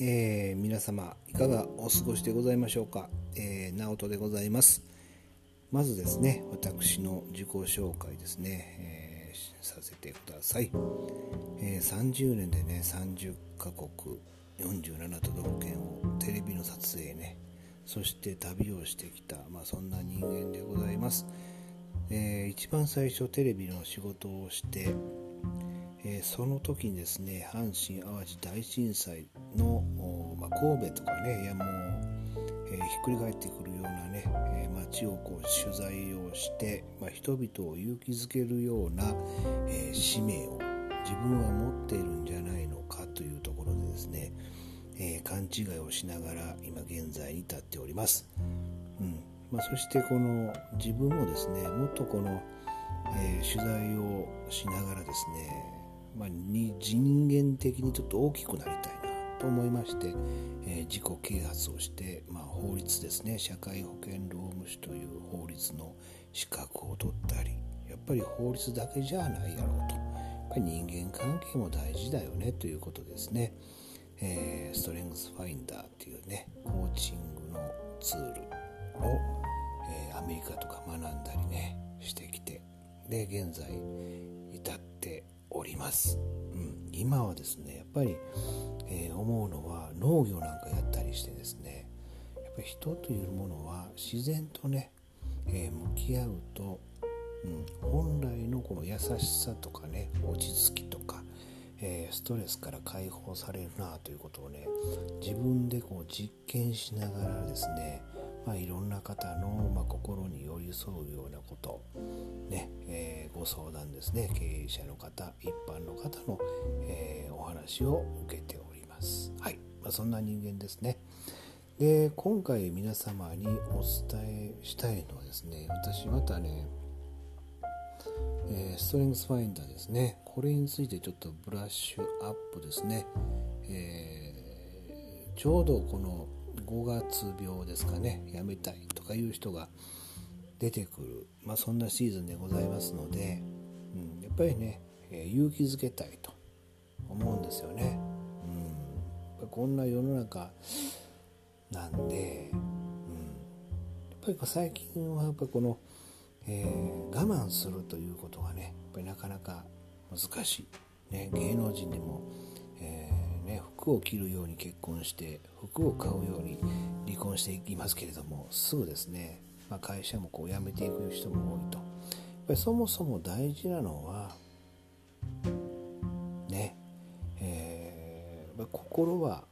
えー、皆様いかがお過ごしでございましょうか、えー、直人でございます。まずですね私の自己紹介ですね、えー、させてください、えー、30年でね30カ国47都道府県をテレビの撮影ねそして旅をしてきた、まあ、そんな人間でございます、えー、一番最初テレビの仕事をしてえー、その時にですね阪神・淡路大震災の、神戸とかねいやもう、えー、ひっくり返ってくるようなね、えー、街をこう取材をして、まあ、人々を勇気づけるような、え使命を自分は持っているんじゃないのかというところでですね、え勘違いをしながら今現在に至っております。うんまあ、そしてこの自分もですねもっとこの、え取材をしながらですねまあ、人間的にちょっと大きくなりたいと思いまして、えー、自己啓発をして、まあ、法律ですね。社会保険労務士という法律の資格を取ったりやっぱり法律だけじゃないやろうと。やっぱり人間関係も大事だよね。ということですね、えー、ストレングスファインダーっていうねコーチングのツールを、えー、アメリカとか学んだりねしてきてで現在至っております、うん、今はですねやっぱり、えー、思うのは農業なんかやったりしてですねやっぱり人というものは自然とね、えー、向き合うと、うん、本来のこの優しさとかね落ち着きとか、えー、ストレスから解放されるなということをね自分でこう実験しながらですねまあ、いろんな方の、まあ、心に寄り添うようなこと、ねえー、ご相談ですね経営者の方一般の方の、えー、お話を受けております。はい、まあ、そんな人間ですね。で今回皆様にお伝えしたいのはですね私またね、え、ストレングスファインダーですねこれについてちょっとブラッシュアップですね、えー、ちょうどこの5月病ですかねやめたいとかいう人が出てくる、まあ、そんなシーズンでございますので、うん、やっぱりね、えー、勇気づけたいと思うんですよね。こんな世の中なんで、うん、やっぱり最近はやっぱこの、えー、我慢するということがねやっぱりなかなか難しい、ね、芸能人でも、えーね服を着るように結婚して服を買うように離婚していきますけれどもすぐですね、まあ、会社もこう辞めていく人も多いと。やっぱりそもそも大事なのは心は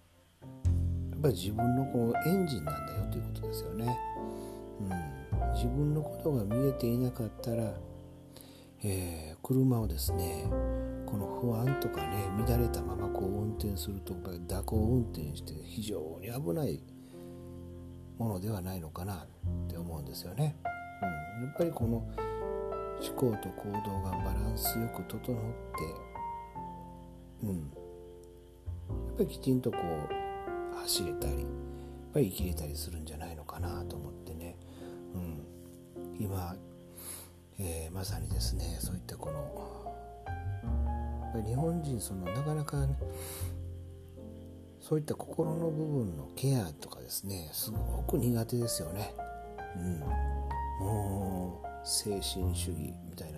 やっぱり自分のこのエンジンなんだよということですよね、うん、自分のことが見えていなかったら、えー、車をですねこの不安とかね乱れたままこう運転すると蛇行運転して非常に危ないものではないのかなって思うんですよね。うん、やっぱりこの思考と行動がバランスよく整ってうん。ぱりきちんとこう走れたりやっぱり生きれたりするんじゃないのかなと思ってね、うん、今、えー、まさにですねそういったこの日本人そのなかなか、ね、そういった心の部分のケアとかですねすごく苦手ですよね。うん、もう精神主義みたいな。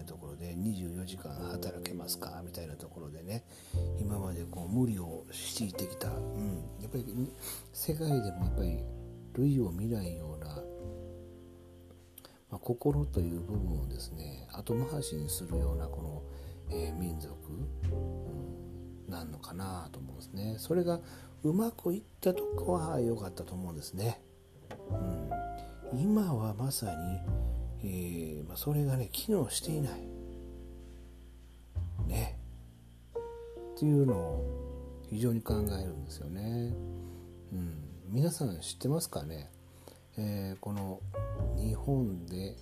24時間働けますか？みたいなところでね今までこう無理を強いてきた、うん、やっぱり世界でもやっぱり類を見ないような、まあ、心という部分をですね後回しにするようなこのえー、民族、うん、なんのかなと思うんですね。それがうまくいったとこは良かったと思うんですね、うん、今はまさに、えー、まあ、それがね機能していない。っていうのを非常に考えるんですよね、うん、皆さん知ってますかね、えー、この日本で、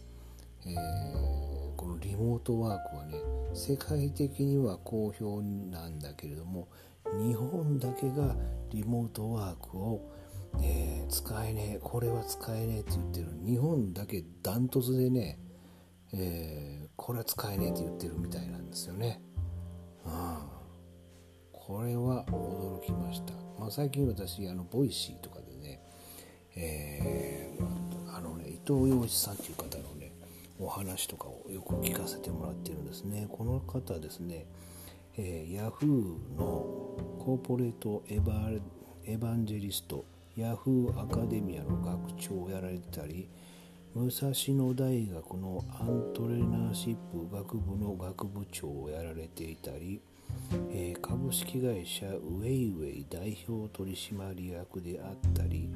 えー、このリモートワークはね世界的には好評なんだけれども日本だけがリモートワークを、えー、使えねえこれは使えねえって言ってる日本だけダントツでね、え、これは使えねえって言ってるみたいなんですよね。うん、これは驚きました、まあ、最近私あのボイシーとかでね、えー、あのね伊藤羊一さんっていう方のねお話とかをよく聞かせてもらってるんですね。この方ですね、えー、ヤフーのコーポレートエヴエヴァンジェリストヤフーアカデミアの学長をやられてたり武蔵野大学のアントレプレナーシップ学部の学部長をやられていたり、えー、株式会社ウェイウェイ代表取締役であったり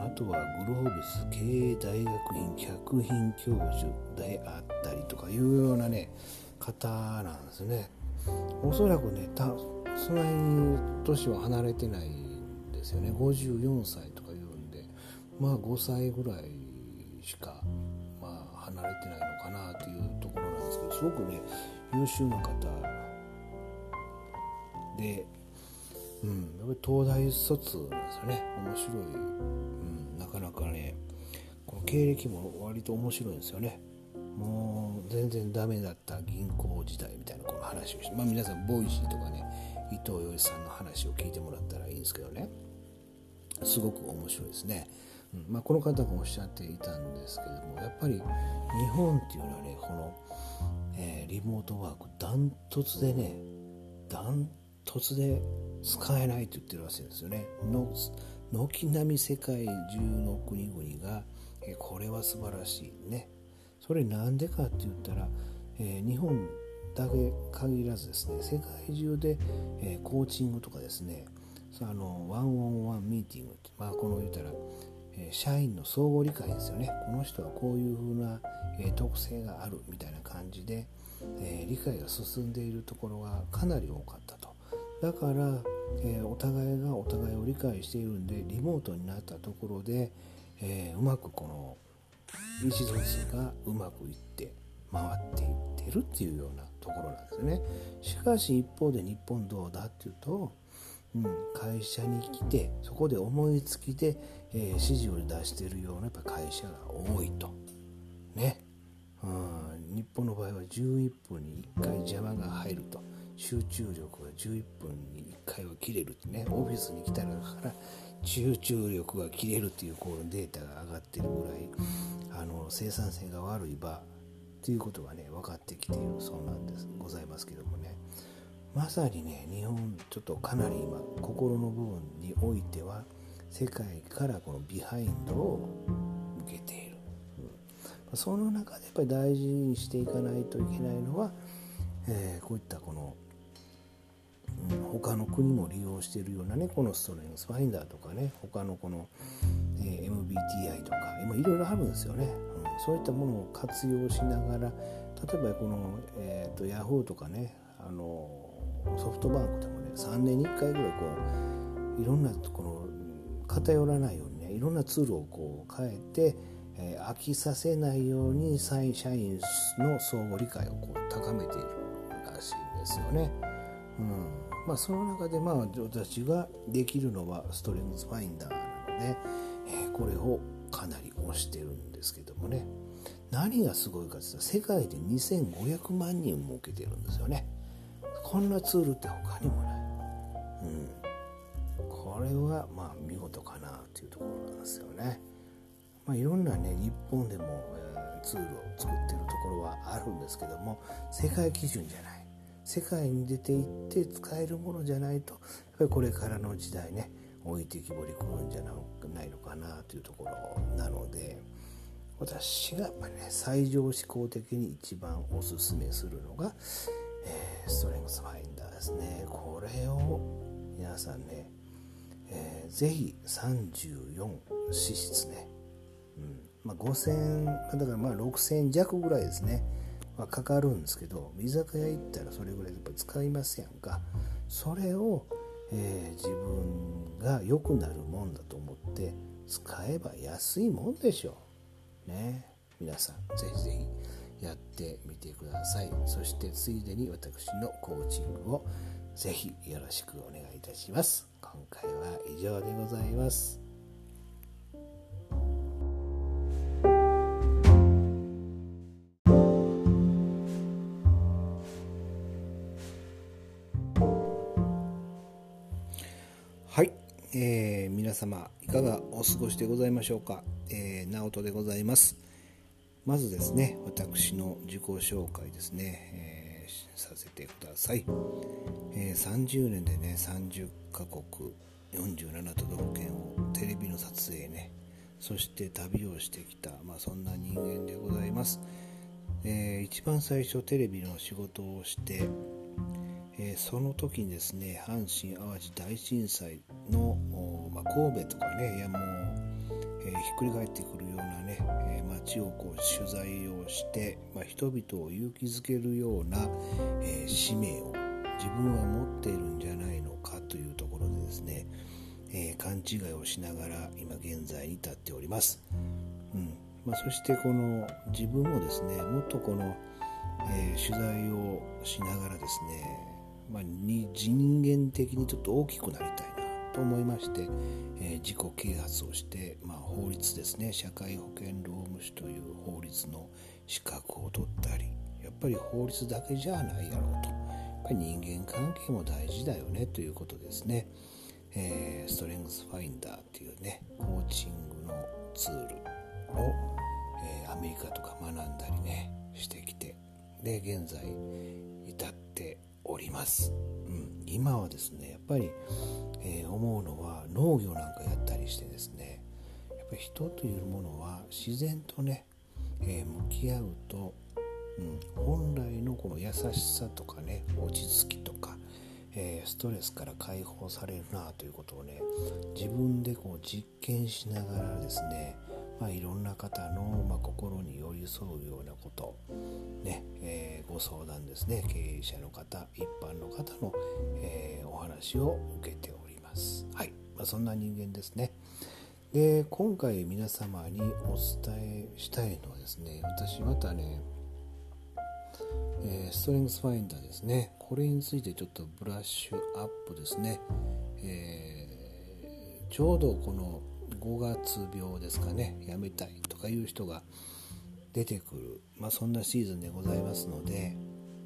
あとはグロービス経営大学院客員教授であったりとかいうようなね方なんですね。おそらくねたそんなに年は離れてないんですよね。54歳とか言うんでまあ5歳ぐらいしか、まあ、離れてないのかなというところなんですけどすごくね優秀な方で、うん、やっぱり東大卒なんですよね。面白い、うん、なかなかねこの経歴も割と面白いんですよね。もう全然ダメだった銀行時代みたいなこの話をして、まあ、皆さんボイシーとかね伊藤羊一さんの話を聞いてもらったらいいんですけどね。すごく面白いですね。うんまあ、この方がおっしゃっていたんですけどもやっぱり日本っていうのはねこの、えー、リモートワークダントツでねダントツで使えないと言ってるらしいですよね。軒並み世界中の国々が、え、これは素晴らしいね。それなんでかって言ったら、えー、日本だけ限らずですね世界中で、えー、コーチングとかですねあのワンオンワンミーティングまあこの言うたらえ社員の相互理解ですよね。この人はこういうふうな、え特性があるみたいな感じで、え理解が進んでいるところがかなり多かった。だから、えお互いがお互いを理解しているんでリモートになったところで、えうまくこの意思疎通がうまくいって回っていってるっていうようなところなんですねしかし一方で日本どうだっていうとうん、会社に来てそこで思いつきで、えー、指示を出しているようなやっぱ会社が多いと。ね。うん、日本の場合は11分に1回邪魔が入ると集中力が11分に1回は切れるってねオフィスに来たらだから集中力が切れるっていうこうデータが上がってるぐらいあの生産性が悪い場ということがね分かってきているそうなんですございますけどもね。まさにね日本ちょっとかなり今心の部分においては世界からこのビハインドを受けている、うん、その中でやっぱり大事にしていかないといけないのは、えー、こういったこの、うん、他の国も利用しているようなねこのストレングスファインダーとかね他のこの、えー、MBTI とかいろいろあるんですよね、うん、そういったものを活用しながら例えばこの、えーと、Yahoo とかねあのソフトバンクでもね3年に1回ぐらいこういろんなこの偏らないようにねいろんなツールをこう変えて、えー、飽きさせないように社員の相互理解をこう高めているらしいんですよね。うんまあ、その中でまあ私ができるのはストレングスファインダーなので、えー、これをかなり推してるんですけどもね。何がすごいかって言ったら世界で2500万人も受けてるんですよね。こんなツールって他にもない、うん、これはまあ見事かなというところなんですよね、まあ、いろんなね日本でも、えー、ツールを作ってるところはあるんですけども世界基準じゃない。世界に出ていって使えるものじゃないとやっぱりこれからの時代ね置いてきぼりくるんじゃないのかなというところなので私がやっぱりね最上志向的に一番おすすめするのがえー、ストレングスファインダーですね。これを皆さんね、えー、ぜひ34脂質ね、うん。まあ、5000だからまあ6000弱ぐらいですね、まあ、かかるんですけど居酒屋行ったらそれぐらいやっぱ使いますやんか？それを、えー、自分が良くなるもんだと思って使えば安いもんでしょう。ね。皆さんぜひぜひやってみてください。そしてついでに私のコーチングをぜひよろしくお願いいたします。今回は以上でございます。えー、皆様いかがお過ごしでございましょうか、えー、直人でございます。まずですね私の自己紹介ですね、えー、させてください、え30年でね30カ国47都道府県をテレビの撮影ねそして旅をしてきた、まあ、そんな人間でございます、え一番最初テレビの仕事をしてえー、その時にですね阪神・淡路大震災の、神戸とかね山を、えー、ひっくり返ってくるようなね、えー、街をこう取材をして、まあ、人々を勇気づけるような、え使命を自分は持っているんじゃないのかというところでですね、え勘違いをしながら今現在に至っております。うんまあ、そしてこの自分もですねもっとこの、え取材をしながらですねまあ、に人間的にちょっと大きくなりたいと思いまして、えー、自己啓発をして、まあ、法律ですね。社会保険労務士という法律の資格を取ったりやっぱり法律だけじゃないやろうと。やっぱり人間関係も大事だよね。ということですね、えー、ストレングスファインダーっていうねコーチングのツールを、えー、アメリカとか学んだりねしてきてで現在至っております、うん、今はですねやっぱり、えー、思うのは農業なんかやったりしてですねやっぱり人というものは自然とね、えー、向き合うと、うん、本来のこの優しさとかね落ち着きとか、えー、ストレスから解放されるなということをね自分でこう実験しながらですねまあ、いろんな方の、まあ、心に寄り添うようなこと、ねえー、ご相談ですね経営者の方一般の方の、えー、お話を受けております。はいまあ、そんな人間ですね。で今回皆様にお伝えしたいのはですね私またね、え、ストレングスファインダーですねこれについてちょっとブラッシュアップですね、えー、ちょうどこの5月病ですかねやめたいとかいう人が出てくる、まあ、そんなシーズンでございますので、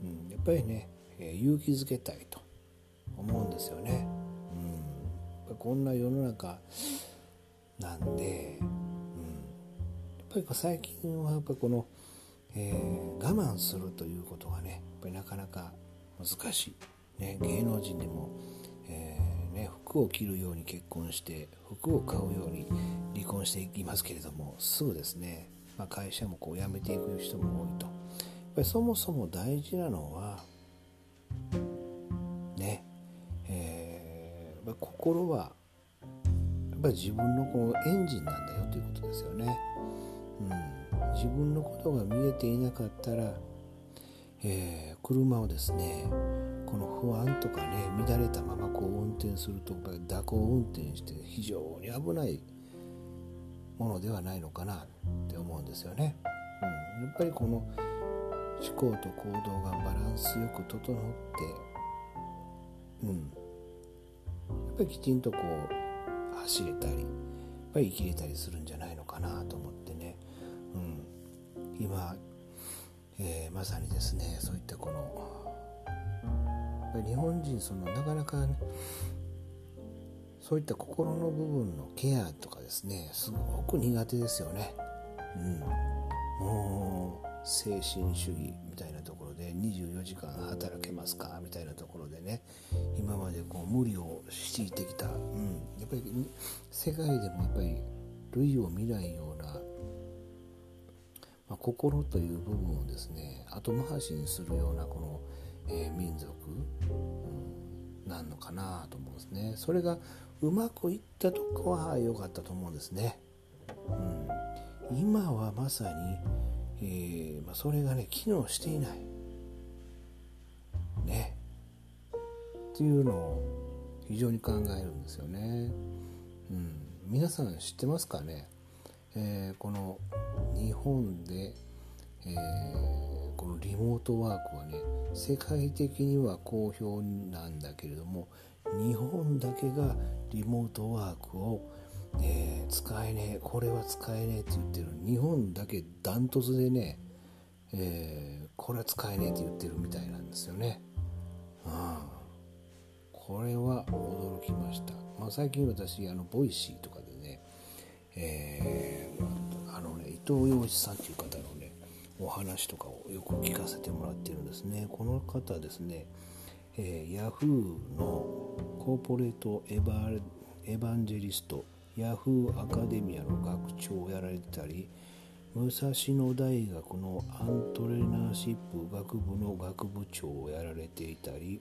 うん、やっぱりね、えー、勇気づけたいと思うんですよね。こんな世の中なんで、うん、やっぱり最近はやっぱこの、えー、我慢するということがねやっぱりなかなか難しい、ね、芸能人でも、えーね服を着るように結婚して服を買うように離婚していきますけれどもすぐですね、まあ、会社もこう辞めていく人も多いと。やっぱりそもそも大事なのはえー、心はやっぱり自分のこのエンジンなんだよということですよね、うん、自分のことが見えていなかったら、えー、車をですねこの不安とかね乱れたままこう運転すると蛇行運転して非常に危ないものではないのかなって思うんですよね。うん、やっぱりこの思考と行動がバランスよく整って、うん、っぱりきちんとこう走れたりやっぱり生きれたりするんじゃないのかなと思ってね、うん、今、えー、まさにですねそういったこの日本人そのなかなか、ね、そういった心の部分のケアとかですねすごく苦手ですよね。うん、もう精神主義みたいなとこ24時間働けますか？みたいなところでね今までこう無理を強いてきた、うん、やっぱり世界でもやっぱり類を見ないような、まあ、心という部分をですね後回しにするようなこのえー、民族、うん、なんのかなと思うんですね。それがうまくいったとこは良かったと思うんですね、うん、今はまさに、えー、まあ、それがね機能していない。っていうのを非常に考えるんですよね、うん、皆さん知ってますかね、えー、この日本で、えーこのリモートワークはね世界的には好評なんだけれども日本だけがリモートワークを、えー、使えねえこれは使えねえって言ってる日本だけダントツでね、えー、これは使えねえって言ってるみたいなんですよね。うん、これは驚きました。まあ、最近私あのボイシーとかでね、えー、あのね伊藤羊一さんという方のねお話とかをよく聞かせてもらってるんですねこの方ですね、えー、ヤフーのコーポレートエヴエヴァンジェリストヤフーアカデミアの学長をやられてたり武蔵野大学のアントレプレナーシップ学部の学部長をやられていたり、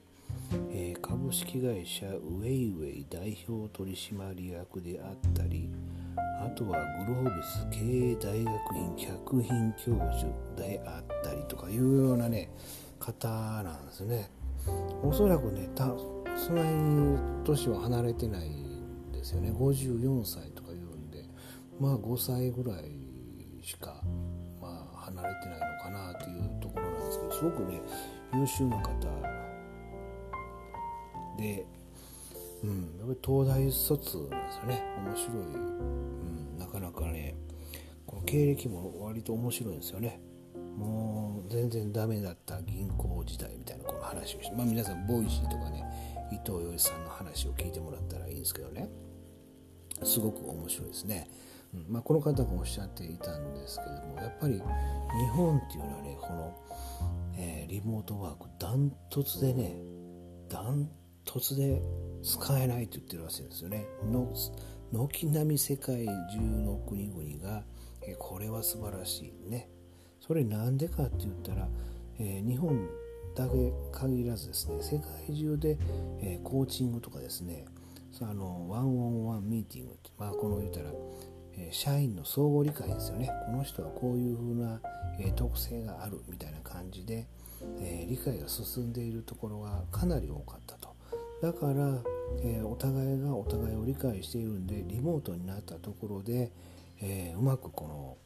えー、株式会社ウェイウェイ代表取締役であったりあとはグロービス経営大学院客員教授であったりとかいうようなね方なんですね。おそらくねたその辺年は離れてないんですよね。54歳とか言うんでまあ5歳ぐらいしか、まあ、離れてないのかなというところなんですけどすごくね優秀な方で、うん、やっぱり東大卒なんですよね。面白い、うん、なかなかねこの経歴も割と面白いんですよね。もう全然ダメだった銀行時代みたいなこの話をして、まあ、皆さんボイシーとかね伊藤羊一さんの話を聞いてもらったらいいんですけどね。すごく面白いですね。うんまあ、この方がおっしゃっていたんですけどもやっぱり日本っていうのはねこの、えー、リモートワークダントツでねダントツで使えないと言ってるらしいんですよね。軒並み世界中の国々が、え、これは素晴らしいね。それなんでかって言ったら、えー、日本だけ限らずですね世界中で、えー、コーチングとかですねあのワンオンワンミーティングって、まあ、この言ったらえ社員の相互理解ですよね。この人はこういうふうな、え特性があるみたいな感じで、え理解が進んでいるところがかなり多かっただから、えお互いがお互いを理解しているんでリモートになったところで、えうまくこの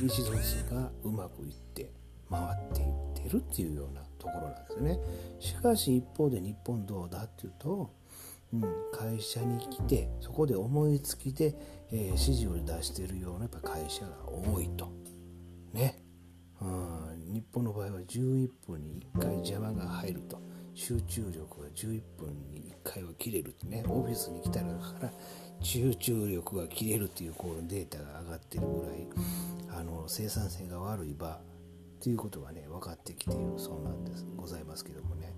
意思疎通がうまくいって回っていってるっていうようなところなんですよね。しかし一方で日本どうだっていうとうん、会社に来てそこで思いつきで、えー、指示を出しているようなやっぱ会社が多いと。ね、うん、日本の場合は11分に1回邪魔が入ると。集中力が11分に1回は切れるってねオフィスに来たらから集中力が切れるっていうこのデータが上がってるぐらいあの生産性が悪い場ということがね分かってきているそうなんですございますけどもね。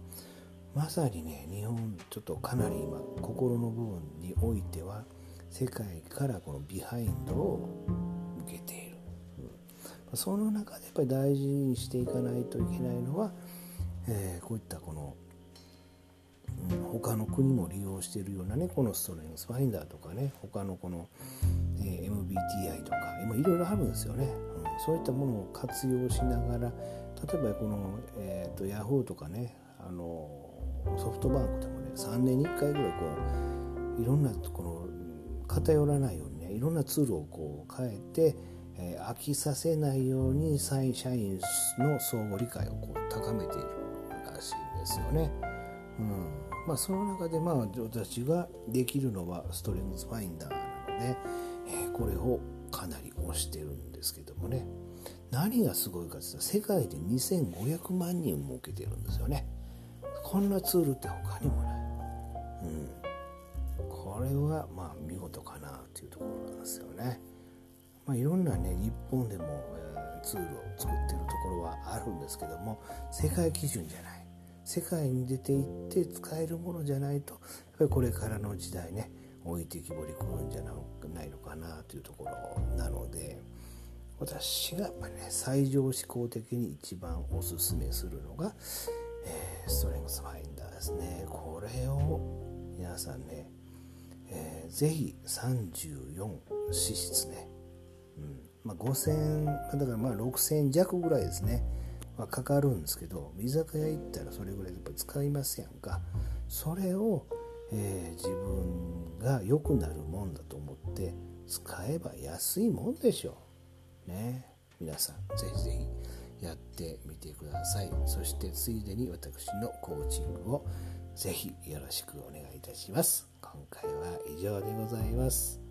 まさにね日本ちょっとかなり今心の部分においては世界からこのビハインドを受けている、うん、その中でやっぱり大事にしていかないといけないのは、えー、こういったこの、他の国も利用しているようなねこのストレングスファインダーとかね他のこの、えー、MBTI とか今いろいろあるんですよね、うん、そういったものを活用しながら例えばこの、えーと、と Yahoo とかねあのソフトバンクでもね3年に1回ぐらいこういろんなこの偏らないようにねいろんなツールをこう変えて、えー、飽きさせないように社員の相互理解をこう高めているらしいんですよね。うんまあ、その中でまあ私ができるのはストレングスファインダーなので、えー、これをかなり推してるんですけどもね。何がすごいかというと世界で2500万人も受けてるんですよね。こんなツールって他にもない、うん、これはまあ見事かなというところなんですよね、まあ、いろんなね日本でも、えー、ツールを作ってるところはあるんですけども世界基準じゃない。世界に出ていって使えるものじゃないとやっぱりこれからの時代ね置いてきぼりくるんじゃないのかなというところなので私がやっぱりね最上思考的に一番おすすめするのがえー、ストレングスファインダーですね。これを皆さんね、えー、ぜひ34脂質ね、うん。まあ、5000だからまあ6000弱ぐらいですね、まあ、かかるんですけど居酒屋行ったらそれぐらいやっぱ使いますやんか。それを、えー、自分が良くなるもんだと思って使えば安いもんでしょ。うね。皆さんぜひぜひやってみてください。そしてついでに私のコーチングをぜひよろしくお願いいたします。今回は以上でございます。